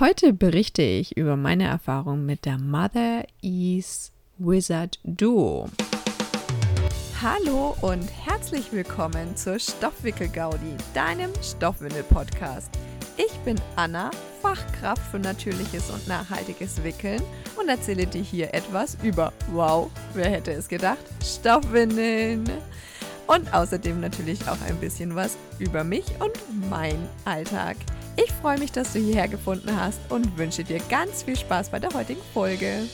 Heute berichte ich über meine Erfahrung mit der Mother Ease Wizard Duo. Hallo und herzlich willkommen zur Stoffwickel-Gaudi, deinem Stoffwindel-Podcast. Ich bin Anna, Fachkraft für natürliches und nachhaltiges Wickeln und erzähle dir hier etwas über, wow, wer hätte es gedacht, Stoffwindeln. Und außerdem natürlich auch ein bisschen was über mich und mein Alltag. Ich freue mich, dass du hierher gefunden hast und wünsche dir ganz viel Spaß bei der heutigen Folge.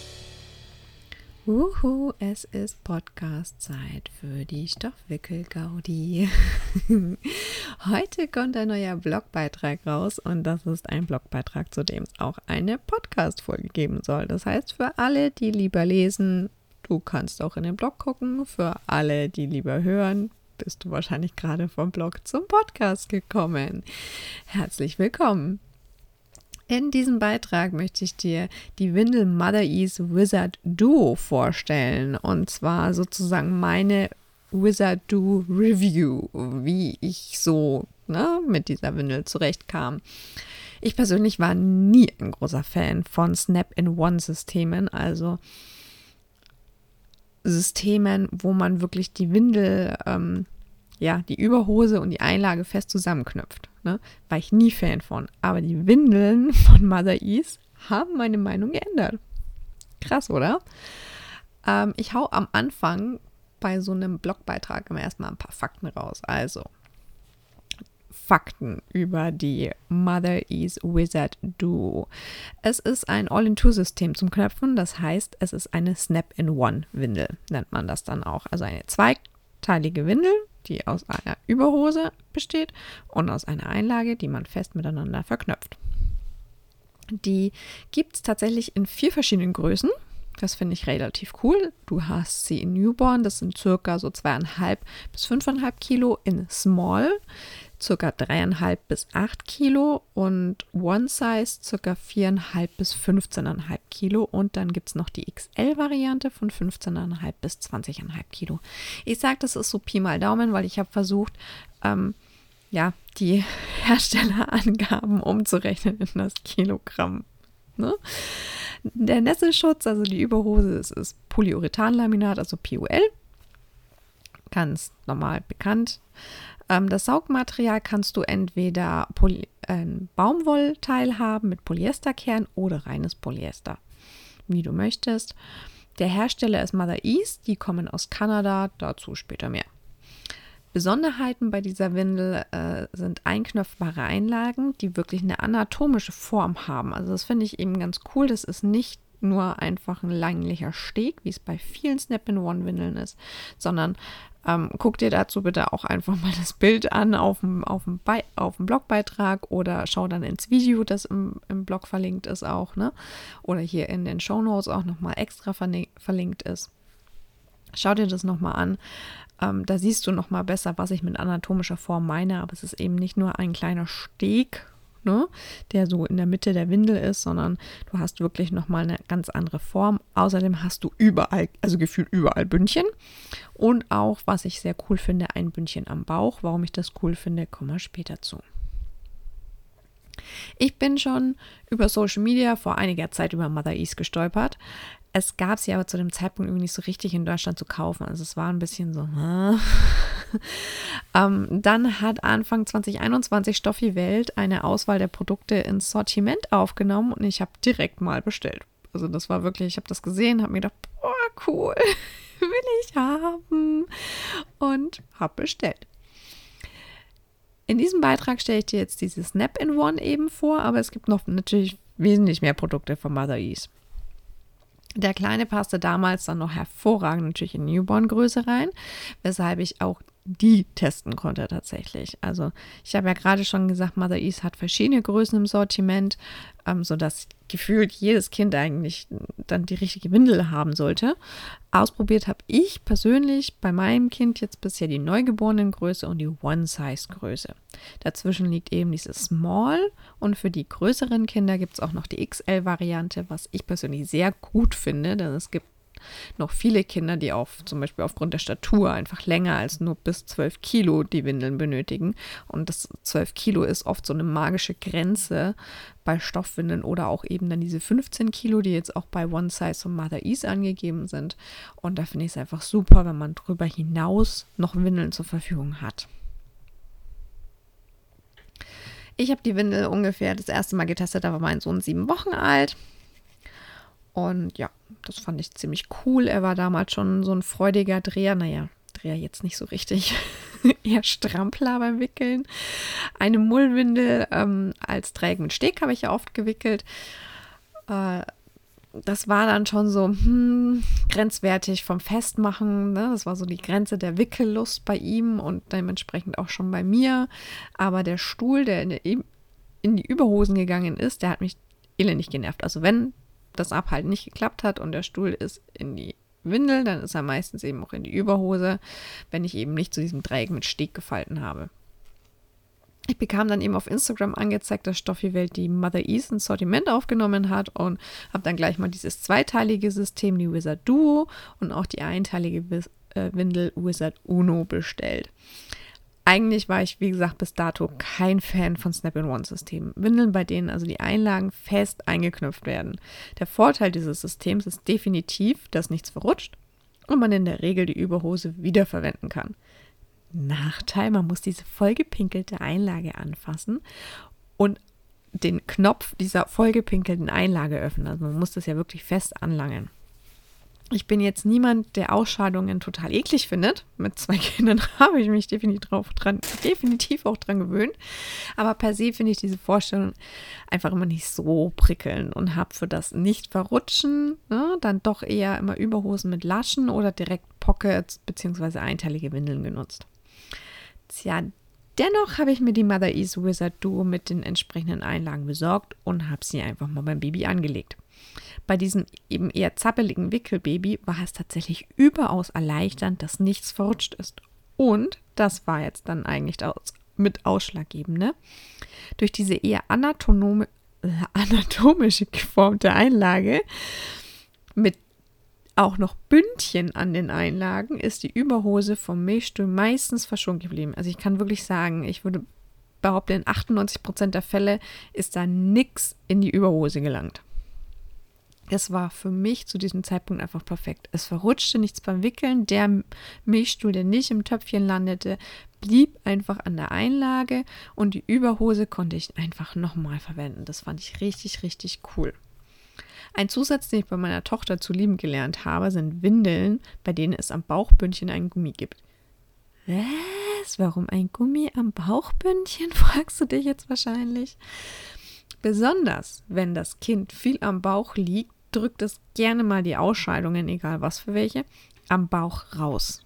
Uhu, es ist Podcast-Zeit für die Stoffwickel-Gaudi. Heute kommt ein neuer Blogbeitrag raus und das ist ein Blogbeitrag, zu dem es auch eine Podcast-Folge geben soll. Das heißt, für alle, die lieber lesen, du kannst auch in den Blog gucken. Für alle, die lieber hören, bist du wahrscheinlich gerade vom Blog zum Podcast gekommen. Herzlich willkommen. In diesem Beitrag möchte ich dir die Windel Mother Ease Wizard Duo vorstellen. Und zwar sozusagen meine Wizard Duo Review, wie ich so ne, mit dieser Windel zurechtkam. Ich persönlich war nie ein großer Fan von Snap-in-One-Systemen, also Systemen, wo man wirklich die Windel, ähm, ja, die Überhose und die Einlage fest zusammenknüpft. Ne? War ich nie Fan von. Aber die Windeln von Mother Ease haben meine Meinung geändert. Krass, oder? Ähm, ich hau am Anfang bei so einem Blogbeitrag immer erstmal ein paar Fakten raus. Also, Fakten über die Mother Ease Wizard Duo. Es ist ein All-in-Two-System zum Knöpfen, das heißt, es ist eine Snap-in-One-Windel, nennt man das dann auch. Also eine zweiteilige Windel, die aus einer Überhose besteht und aus einer Einlage, die man fest miteinander verknöpft. Die gibt es tatsächlich in vier verschiedenen Größen. Das finde ich relativ cool. Du hast sie in Newborn, das sind circa so zweieinhalb bis fünfeinhalb Kilo in Small circa 3,5 bis 8 Kilo und One Size circa 4,5 bis 15,5 Kilo und dann gibt es noch die XL-Variante von 15,5 bis 20,5 Kilo. Ich sage, das ist so Pi mal Daumen, weil ich habe versucht, ähm, ja, die Herstellerangaben umzurechnen in das Kilogramm. Ne? Der Nesselschutz, also die Überhose, ist, ist Polyurethanlaminat, also PUL. Ganz normal bekannt. Ähm, das Saugmaterial kannst du entweder Poly ein Baumwollteil haben mit Polyesterkern oder reines Polyester, wie du möchtest. Der Hersteller ist Mother East, die kommen aus Kanada, dazu später mehr. Besonderheiten bei dieser Windel äh, sind einknöpfbare Einlagen, die wirklich eine anatomische Form haben. Also das finde ich eben ganz cool. Das ist nicht nur einfach ein länglicher Steg, wie es bei vielen Snap-in-One-Windeln ist, sondern ähm, guck dir dazu bitte auch einfach mal das Bild an auf dem, auf dem, auf dem Blogbeitrag oder schau dann ins Video, das im, im Blog verlinkt ist auch, ne? Oder hier in den Show Notes auch nochmal extra verlinkt ist. Schau dir das nochmal an. Ähm, da siehst du nochmal besser, was ich mit anatomischer Form meine, aber es ist eben nicht nur ein kleiner Steg ne, der so in der Mitte der Windel ist, sondern du hast wirklich nochmal eine ganz andere Form. Außerdem hast du überall, also gefühlt überall Bündchen. Und auch, was ich sehr cool finde, ein Bündchen am Bauch. Warum ich das cool finde, kommen wir später zu. Ich bin schon über Social Media vor einiger Zeit über Mother East gestolpert. Es gab sie aber zu dem Zeitpunkt irgendwie nicht so richtig in Deutschland zu kaufen. Also es war ein bisschen so. ähm, dann hat Anfang 2021 Stoffi Welt eine Auswahl der Produkte ins Sortiment aufgenommen und ich habe direkt mal bestellt. Also das war wirklich, ich habe das gesehen, habe mir gedacht, boah, cool, will ich haben und habe bestellt. In diesem Beitrag stelle ich dir jetzt diese Snap-in-One eben vor, aber es gibt noch natürlich wesentlich mehr Produkte von Mother Ease. Der Kleine passte damals dann noch hervorragend natürlich in Newborn-Größe rein, weshalb ich auch die testen konnte tatsächlich. Also ich habe ja gerade schon gesagt, Mother Ease hat verschiedene Größen im Sortiment, ähm, sodass gefühlt jedes Kind eigentlich dann die richtige Windel haben sollte. Ausprobiert habe ich persönlich bei meinem Kind jetzt bisher die Neugeborenengröße und die One-Size-Größe. Dazwischen liegt eben diese Small und für die größeren Kinder gibt es auch noch die XL-Variante, was ich persönlich sehr gut finde, denn es gibt noch viele Kinder, die auf zum Beispiel aufgrund der Statur einfach länger als nur bis 12 Kilo die Windeln benötigen. Und das 12 Kilo ist oft so eine magische Grenze bei Stoffwindeln oder auch eben dann diese 15 Kilo, die jetzt auch bei One Size und Mother Ease angegeben sind. Und da finde ich es einfach super, wenn man darüber hinaus noch Windeln zur Verfügung hat. Ich habe die Windel ungefähr das erste Mal getestet, da war mein Sohn sieben Wochen alt. Und ja, das fand ich ziemlich cool. Er war damals schon so ein freudiger Dreher. Naja, Dreher jetzt nicht so richtig. Eher Strampler beim Wickeln. Eine Mullwindel ähm, als Trägen mit Steg habe ich ja oft gewickelt. Äh, das war dann schon so hm, grenzwertig vom Festmachen. Ne? Das war so die Grenze der Wickellust bei ihm und dementsprechend auch schon bei mir. Aber der Stuhl, der in die Überhosen gegangen ist, der hat mich elendig genervt. Also wenn das Abhalten nicht geklappt hat und der Stuhl ist in die Windel, dann ist er meistens eben auch in die Überhose, wenn ich eben nicht zu diesem Dreieck mit Steg gefalten habe. Ich bekam dann eben auf Instagram angezeigt, dass Stoffi Welt die Mother Ease ins Sortiment aufgenommen hat und habe dann gleich mal dieses zweiteilige System, die Wizard Duo und auch die einteilige äh, Windel Wizard Uno bestellt. Eigentlich war ich, wie gesagt, bis dato kein Fan von Snap-in-One-Systemen. Windeln, bei denen also die Einlagen fest eingeknüpft werden. Der Vorteil dieses Systems ist definitiv, dass nichts verrutscht und man in der Regel die Überhose wiederverwenden kann. Nachteil, man muss diese vollgepinkelte Einlage anfassen und den Knopf dieser vollgepinkelten Einlage öffnen. Also man muss das ja wirklich fest anlangen. Ich bin jetzt niemand, der Ausscheidungen total eklig findet. Mit zwei Kindern habe ich mich definitiv, drauf dran, definitiv auch dran gewöhnt. Aber per se finde ich diese Vorstellung einfach immer nicht so prickelnd und habe für das Nicht-Verrutschen ne, dann doch eher immer Überhosen mit Laschen oder direkt Pockets bzw. einteilige Windeln genutzt. Tja, dennoch habe ich mir die Mother Ease Wizard Duo mit den entsprechenden Einlagen besorgt und habe sie einfach mal beim Baby angelegt. Bei diesem eben eher zappeligen Wickelbaby war es tatsächlich überaus erleichternd, dass nichts verrutscht ist. Und das war jetzt dann eigentlich das mit ausschlaggebende. Durch diese eher anatome, anatomische geformte Einlage mit auch noch Bündchen an den Einlagen ist die Überhose vom Milchstuhl meistens verschont geblieben. Also ich kann wirklich sagen, ich würde behaupten, in 98 Prozent der Fälle ist da nichts in die Überhose gelangt. Es war für mich zu diesem Zeitpunkt einfach perfekt. Es verrutschte nichts beim Wickeln. Der Milchstuhl, der nicht im Töpfchen landete, blieb einfach an der Einlage und die Überhose konnte ich einfach nochmal verwenden. Das fand ich richtig, richtig cool. Ein Zusatz, den ich bei meiner Tochter zu lieben gelernt habe, sind Windeln, bei denen es am Bauchbündchen einen Gummi gibt. Was? Warum ein Gummi am Bauchbündchen? fragst du dich jetzt wahrscheinlich. Besonders wenn das Kind viel am Bauch liegt, drückt es gerne mal die Ausscheidungen, egal was für welche, am Bauch raus.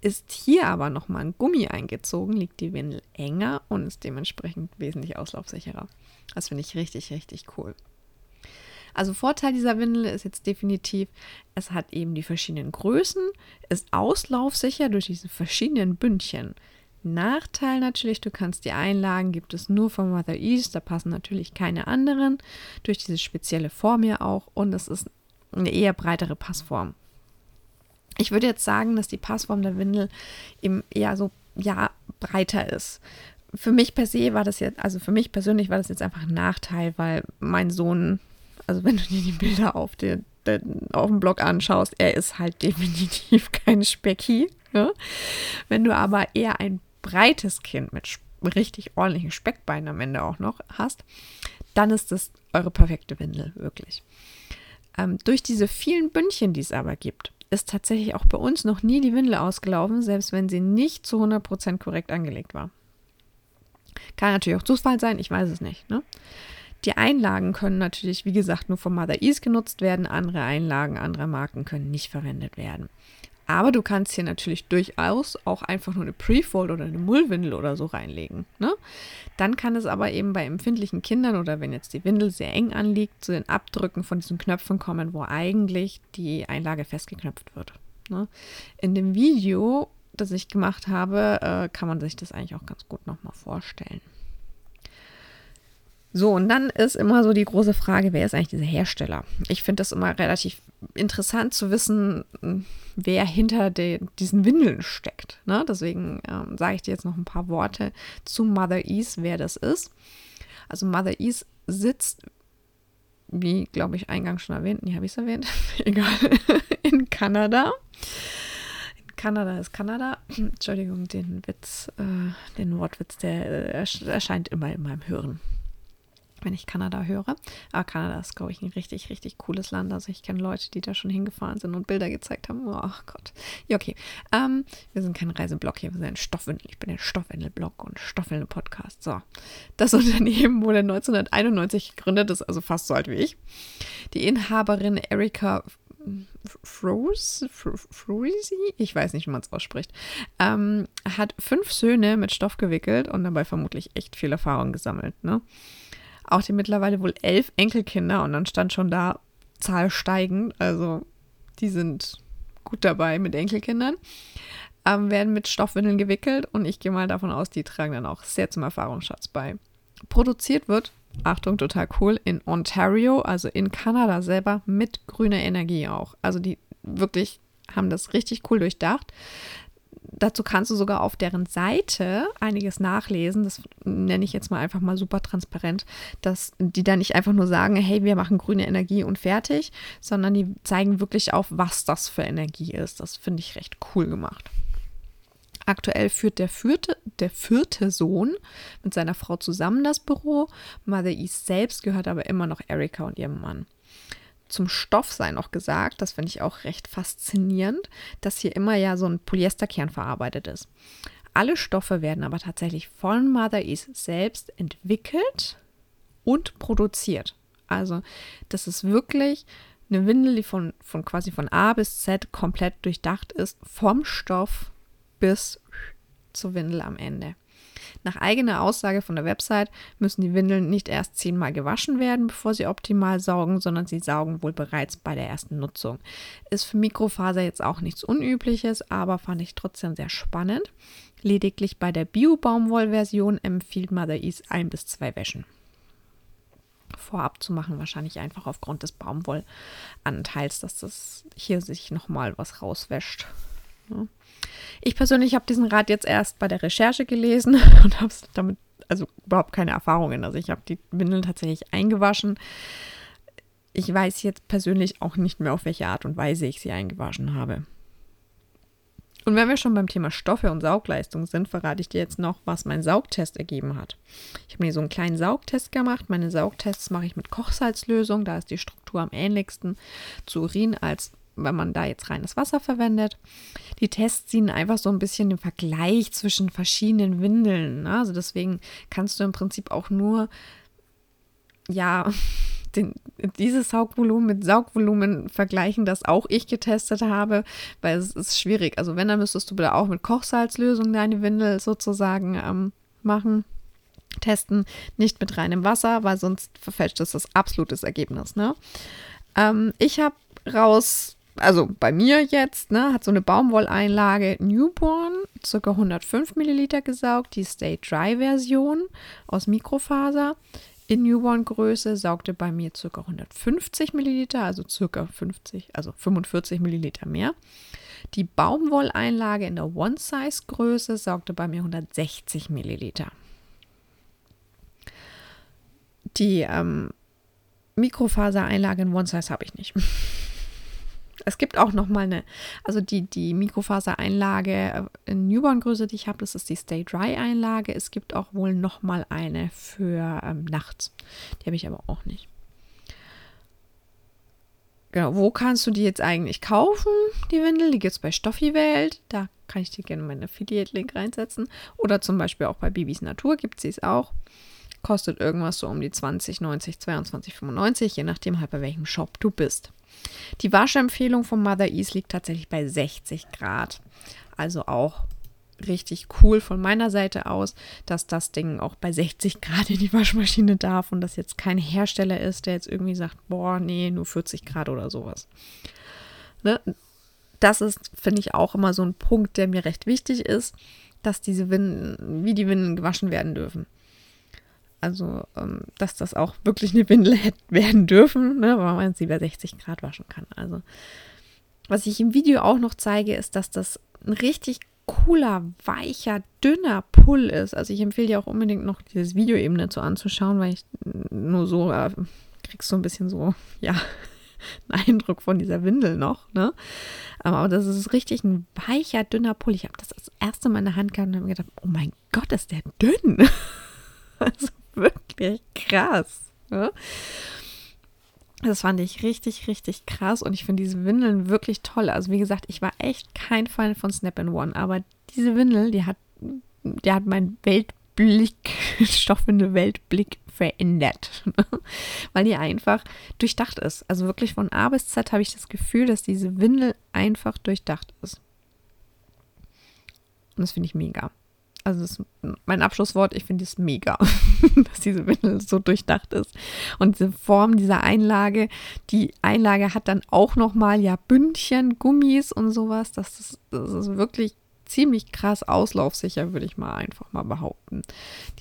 Ist hier aber nochmal ein Gummi eingezogen, liegt die Windel enger und ist dementsprechend wesentlich auslaufsicherer. Das finde ich richtig, richtig cool. Also Vorteil dieser Windel ist jetzt definitiv, es hat eben die verschiedenen Größen, ist auslaufsicher durch diese verschiedenen Bündchen. Nachteil natürlich, du kannst die Einlagen, gibt es nur von Mother East, da passen natürlich keine anderen, durch diese spezielle Form ja auch und es ist eine eher breitere Passform. Ich würde jetzt sagen, dass die Passform der Windel eben eher so, ja, breiter ist. Für mich per se war das jetzt, also für mich persönlich war das jetzt einfach ein Nachteil, weil mein Sohn also wenn du dir die Bilder auf, den, den, auf dem Blog anschaust, er ist halt definitiv kein Specki. Ja? Wenn du aber eher ein breites Kind mit richtig ordentlichen Speckbeinen am Ende auch noch hast, dann ist das eure perfekte Windel, wirklich. Ähm, durch diese vielen Bündchen, die es aber gibt, ist tatsächlich auch bei uns noch nie die Windel ausgelaufen, selbst wenn sie nicht zu 100% korrekt angelegt war. Kann natürlich auch Zufall sein, ich weiß es nicht. Ne? Die Einlagen können natürlich, wie gesagt, nur von Mother Ease genutzt werden. Andere Einlagen anderer Marken können nicht verwendet werden. Aber du kannst hier natürlich durchaus auch einfach nur eine Prefold oder eine Mullwindel oder so reinlegen. Ne? Dann kann es aber eben bei empfindlichen Kindern oder wenn jetzt die Windel sehr eng anliegt, zu den Abdrücken von diesen Knöpfen kommen, wo eigentlich die Einlage festgeknöpft wird. Ne? In dem Video, das ich gemacht habe, äh, kann man sich das eigentlich auch ganz gut nochmal vorstellen. So, und dann ist immer so die große Frage, wer ist eigentlich dieser Hersteller? Ich finde das immer relativ interessant zu wissen, wer hinter de, diesen Windeln steckt. Ne? Deswegen ähm, sage ich dir jetzt noch ein paar Worte zu Mother Ease, wer das ist. Also Mother Ease sitzt, wie glaube ich eingangs schon erwähnt, nee, habe ich es erwähnt? Egal, in Kanada. Kanada ist Kanada. Entschuldigung, den Witz, äh, den Wortwitz, der äh, erscheint immer in meinem Hören wenn ich Kanada höre. Aber Kanada ist, glaube ich, ein richtig, richtig cooles Land. Also ich kenne Leute, die da schon hingefahren sind und Bilder gezeigt haben. Oh Gott. Ja, okay. Ähm, wir sind kein Reiseblog hier, wir sind ein Stoffwindel. Ich bin ein Stoffwindel-Blog und Stoffwindel-Podcast. So. Das Unternehmen wurde 1991 gegründet, ist also fast so alt wie ich. Die Inhaberin Erika Froese, ich weiß nicht, wie man es ausspricht, ähm, hat fünf Söhne mit Stoff gewickelt und dabei vermutlich echt viel Erfahrung gesammelt. Ne? Auch die mittlerweile wohl elf Enkelkinder und dann stand schon da Zahl steigend. Also die sind gut dabei mit Enkelkindern. Ähm, werden mit Stoffwindeln gewickelt und ich gehe mal davon aus, die tragen dann auch sehr zum Erfahrungsschatz bei. Produziert wird, Achtung, total cool, in Ontario, also in Kanada selber, mit grüner Energie auch. Also die wirklich haben das richtig cool durchdacht dazu kannst du sogar auf deren Seite einiges nachlesen. Das nenne ich jetzt mal einfach mal super transparent, dass die da nicht einfach nur sagen, hey, wir machen grüne Energie und fertig, sondern die zeigen wirklich auf, was das für Energie ist. Das finde ich recht cool gemacht. Aktuell führt der vierte, der vierte Sohn mit seiner Frau zusammen das Büro. Mother East selbst gehört aber immer noch Erika und ihrem Mann zum Stoff sei noch gesagt, das finde ich auch recht faszinierend, dass hier immer ja so ein Polyesterkern verarbeitet ist. Alle Stoffe werden aber tatsächlich von Mother East selbst entwickelt und produziert. Also das ist wirklich eine Windel, die von, von quasi von A bis Z komplett durchdacht ist, vom Stoff bis zur Windel am Ende. Nach eigener Aussage von der Website müssen die Windeln nicht erst zehnmal gewaschen werden, bevor sie optimal saugen, sondern sie saugen wohl bereits bei der ersten Nutzung. Ist für Mikrofaser jetzt auch nichts Unübliches, aber fand ich trotzdem sehr spannend. Lediglich bei der Bio-Baumwoll-Version empfiehlt Mother Ease ein bis zwei Wäschen vorab zu machen, wahrscheinlich einfach aufgrund des Baumwollanteils, dass das hier sich nochmal was rauswäscht. Ich persönlich habe diesen Rat jetzt erst bei der Recherche gelesen und habe damit also überhaupt keine Erfahrungen. Also ich habe die Windeln tatsächlich eingewaschen. Ich weiß jetzt persönlich auch nicht mehr, auf welche Art und Weise ich sie eingewaschen habe. Und wenn wir schon beim Thema Stoffe und Saugleistung sind, verrate ich dir jetzt noch, was mein Saugtest ergeben hat. Ich habe mir so einen kleinen Saugtest gemacht. Meine Saugtests mache ich mit Kochsalzlösung. Da ist die Struktur am ähnlichsten zu Urin als wenn man da jetzt reines Wasser verwendet. Die Tests ziehen einfach so ein bisschen den Vergleich zwischen verschiedenen Windeln. Ne? Also deswegen kannst du im Prinzip auch nur, ja, den, dieses Saugvolumen mit Saugvolumen vergleichen, das auch ich getestet habe, weil es ist schwierig. Also wenn, dann müsstest du bitte auch mit Kochsalzlösung deine Windel sozusagen ähm, machen testen, nicht mit reinem Wasser, weil sonst verfälscht es das absolutes Ergebnis. Ne? Ähm, ich habe raus also bei mir jetzt, ne, hat so eine Baumwolleinlage Newborn, ca. 105 Milliliter gesaugt, die Stay Dry Version aus Mikrofaser. In Newborn-Größe saugte bei mir ca. 150 Milliliter, also ca. 50, also 45 Milliliter mehr. Die Baumwolleinlage in der One-Size-Größe saugte bei mir 160 Milliliter. Die ähm, Mikrofasereinlage in One-Size habe ich nicht. Es gibt auch noch mal eine, also die, die Mikrofasereinlage äh, in Newborn-Größe, die ich habe, das ist die Stay Dry-Einlage. Es gibt auch wohl noch mal eine für ähm, nachts. Die habe ich aber auch nicht. Genau, wo kannst du die jetzt eigentlich kaufen, die Windel? Die gibt es bei Stoffi Welt. Da kann ich dir gerne meinen Affiliate-Link reinsetzen. Oder zum Beispiel auch bei Bibis Natur gibt es auch. Kostet irgendwas so um die 20, 90, 22, 95, je nachdem halt bei welchem Shop du bist. Die Waschempfehlung von Mother Ease liegt tatsächlich bei 60 Grad. Also auch richtig cool von meiner Seite aus, dass das Ding auch bei 60 Grad in die Waschmaschine darf und das jetzt kein Hersteller ist, der jetzt irgendwie sagt, boah, nee, nur 40 Grad oder sowas. Ne? Das ist, finde ich, auch immer so ein Punkt, der mir recht wichtig ist, dass diese Winden, wie die Winden gewaschen werden dürfen. Also, ähm, dass das auch wirklich eine Windel hätte werden dürfen, ne, weil man sie bei 60 Grad waschen kann. Also, was ich im Video auch noch zeige, ist, dass das ein richtig cooler, weicher, dünner Pull ist. Also ich empfehle dir auch unbedingt noch dieses Video eben dazu anzuschauen, weil ich nur so äh, kriegst so ein bisschen so, ja, einen Eindruck von dieser Windel noch, ne? Aber das ist richtig ein weicher, dünner Pull. Ich habe das das erste Mal in der Hand gehabt und habe gedacht, oh mein Gott, ist der dünn. also wirklich krass. Ne? Das fand ich richtig, richtig krass und ich finde diese Windeln wirklich toll. Also wie gesagt, ich war echt kein Fan von Snap in One, aber diese Windel, die hat, die hat mein Weltblick, Stoffwindel Weltblick verändert, weil die einfach durchdacht ist. Also wirklich von A bis Z habe ich das Gefühl, dass diese Windel einfach durchdacht ist. Und das finde ich mega. Also das ist mein Abschlusswort, ich finde es mega, dass diese Windel so durchdacht ist. Und diese Form dieser Einlage, die Einlage hat dann auch nochmal ja Bündchen, Gummis und sowas. Das ist, das ist wirklich ziemlich krass auslaufsicher, würde ich mal einfach mal behaupten,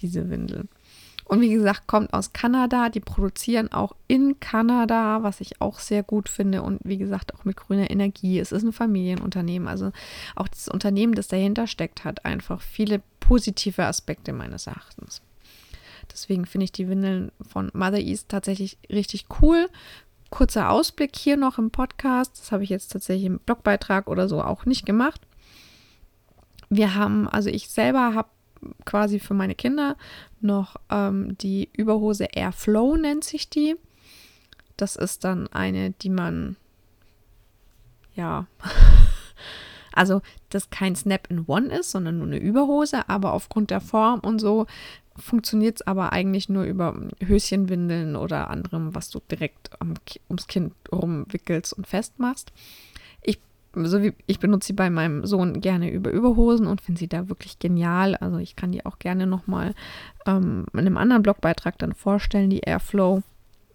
diese Windel. Und wie gesagt, kommt aus Kanada. Die produzieren auch in Kanada, was ich auch sehr gut finde. Und wie gesagt, auch mit grüner Energie. Es ist ein Familienunternehmen. Also auch das Unternehmen, das dahinter steckt, hat einfach viele positive Aspekte meines Erachtens. Deswegen finde ich die Windeln von Mother East tatsächlich richtig cool. Kurzer Ausblick hier noch im Podcast. Das habe ich jetzt tatsächlich im Blogbeitrag oder so auch nicht gemacht. Wir haben, also ich selber habe quasi für meine Kinder noch ähm, die Überhose Airflow nennt sich die. Das ist dann eine, die man ja, also das kein Snap-in-One ist, sondern nur eine Überhose, aber aufgrund der Form und so funktioniert es aber eigentlich nur über Höschenwindeln oder anderem, was du direkt ums Kind rumwickelst und festmachst so wie ich benutze sie bei meinem Sohn gerne über Überhosen und finde sie da wirklich genial. Also ich kann die auch gerne nochmal ähm, in einem anderen Blogbeitrag dann vorstellen, die Airflow.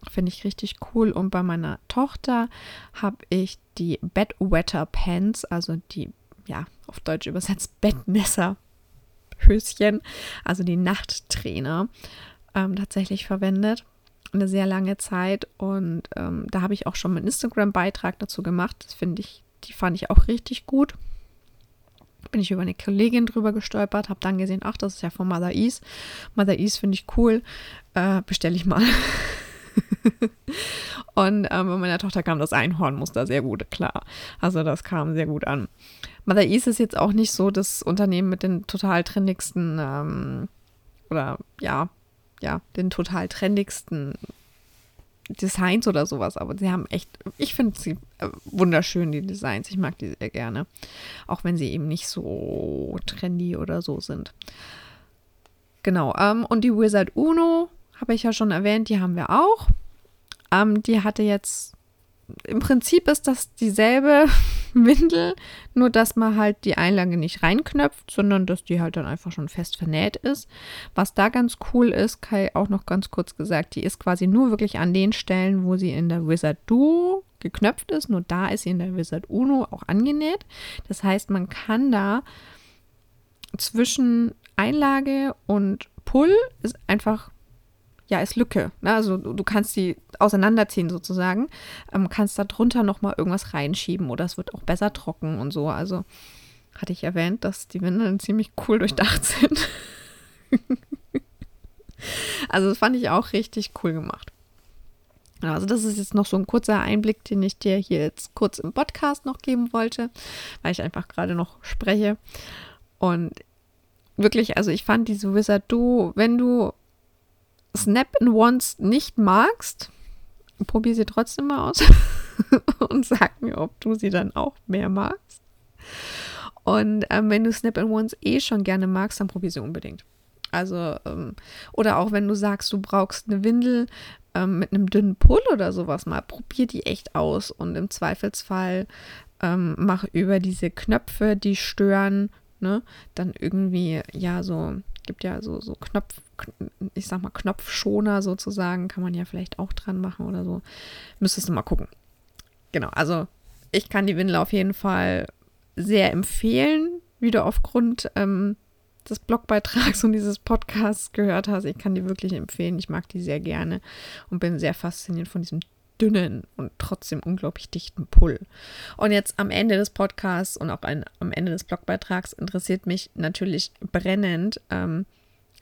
Finde ich richtig cool. Und bei meiner Tochter habe ich die Bedwetter Pants, also die, ja, auf Deutsch übersetzt Bettnässer Höschen, also die Nachttrainer, ähm, tatsächlich verwendet eine sehr lange Zeit und ähm, da habe ich auch schon einen Instagram-Beitrag dazu gemacht. Das finde ich die fand ich auch richtig gut. Bin ich über eine Kollegin drüber gestolpert, habe dann gesehen, ach, das ist ja von Mother Ease. Mother Ease finde ich cool. Äh, Bestelle ich mal. Und ähm, bei meiner Tochter kam das Einhornmuster sehr gut klar. Also das kam sehr gut an. Mother Ease ist jetzt auch nicht so das Unternehmen mit den total trendigsten ähm, oder ja, ja, den total trendigsten Designs oder sowas, aber sie haben echt, ich finde sie äh, wunderschön, die Designs. Ich mag die sehr gerne. Auch wenn sie eben nicht so trendy oder so sind. Genau, ähm, und die Wizard Uno habe ich ja schon erwähnt, die haben wir auch. Ähm, die hatte jetzt im Prinzip ist das dieselbe Windel, nur dass man halt die Einlage nicht reinknöpft, sondern dass die halt dann einfach schon fest vernäht ist. Was da ganz cool ist, Kai auch noch ganz kurz gesagt, die ist quasi nur wirklich an den Stellen, wo sie in der Wizard Duo geknöpft ist, nur da ist sie in der Wizard Uno auch angenäht. Das heißt, man kann da zwischen Einlage und Pull ist einfach ja, ist Lücke. Ne? Also du, du, kannst die auseinanderziehen sozusagen, ähm, kannst da drunter nochmal irgendwas reinschieben oder es wird auch besser trocken und so. Also hatte ich erwähnt, dass die Windeln ziemlich cool durchdacht sind. also das fand ich auch richtig cool gemacht. Also das ist jetzt noch so ein kurzer Einblick, den ich dir hier jetzt kurz im Podcast noch geben wollte, weil ich einfach gerade noch spreche. Und wirklich, also ich fand diese Wizard Duo, wenn du Snap-in-Ones nicht magst, probier sie trotzdem mal aus und sag mir, ob du sie dann auch mehr magst. Und ähm, wenn du Snap-in-Ones eh schon gerne magst, dann probier sie unbedingt. Also, ähm, oder auch wenn du sagst, du brauchst eine Windel ähm, mit einem dünnen Pull oder sowas mal, probier die echt aus und im Zweifelsfall ähm, mach über diese Knöpfe, die stören, ne, dann irgendwie, ja, so, gibt ja so, so Knopf, ich sag mal, Knopfschoner sozusagen, kann man ja vielleicht auch dran machen oder so. Müsstest du mal gucken. Genau, also ich kann die Windel auf jeden Fall sehr empfehlen, wieder aufgrund ähm, des Blogbeitrags und dieses Podcasts gehört hast. Ich kann die wirklich empfehlen. Ich mag die sehr gerne und bin sehr fasziniert von diesem dünnen und trotzdem unglaublich dichten Pull. Und jetzt am Ende des Podcasts und auch ein, am Ende des Blogbeitrags interessiert mich natürlich brennend, ähm,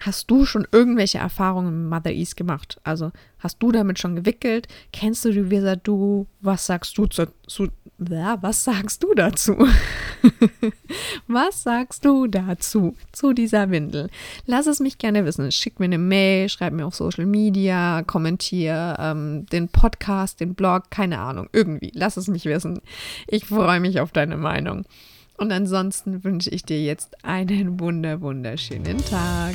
Hast du schon irgendwelche Erfahrungen mit Mother East gemacht? Also hast du damit schon gewickelt? Kennst du die Visadu? Was sagst du zu, zu ja, was sagst du dazu? was sagst du dazu zu dieser Windel? Lass es mich gerne wissen. Schick mir eine Mail, schreib mir auf Social Media, kommentier ähm, den Podcast, den Blog, keine Ahnung, irgendwie. Lass es mich wissen. Ich freue mich auf deine Meinung. Und ansonsten wünsche ich dir jetzt einen wunder, wunderschönen Tag.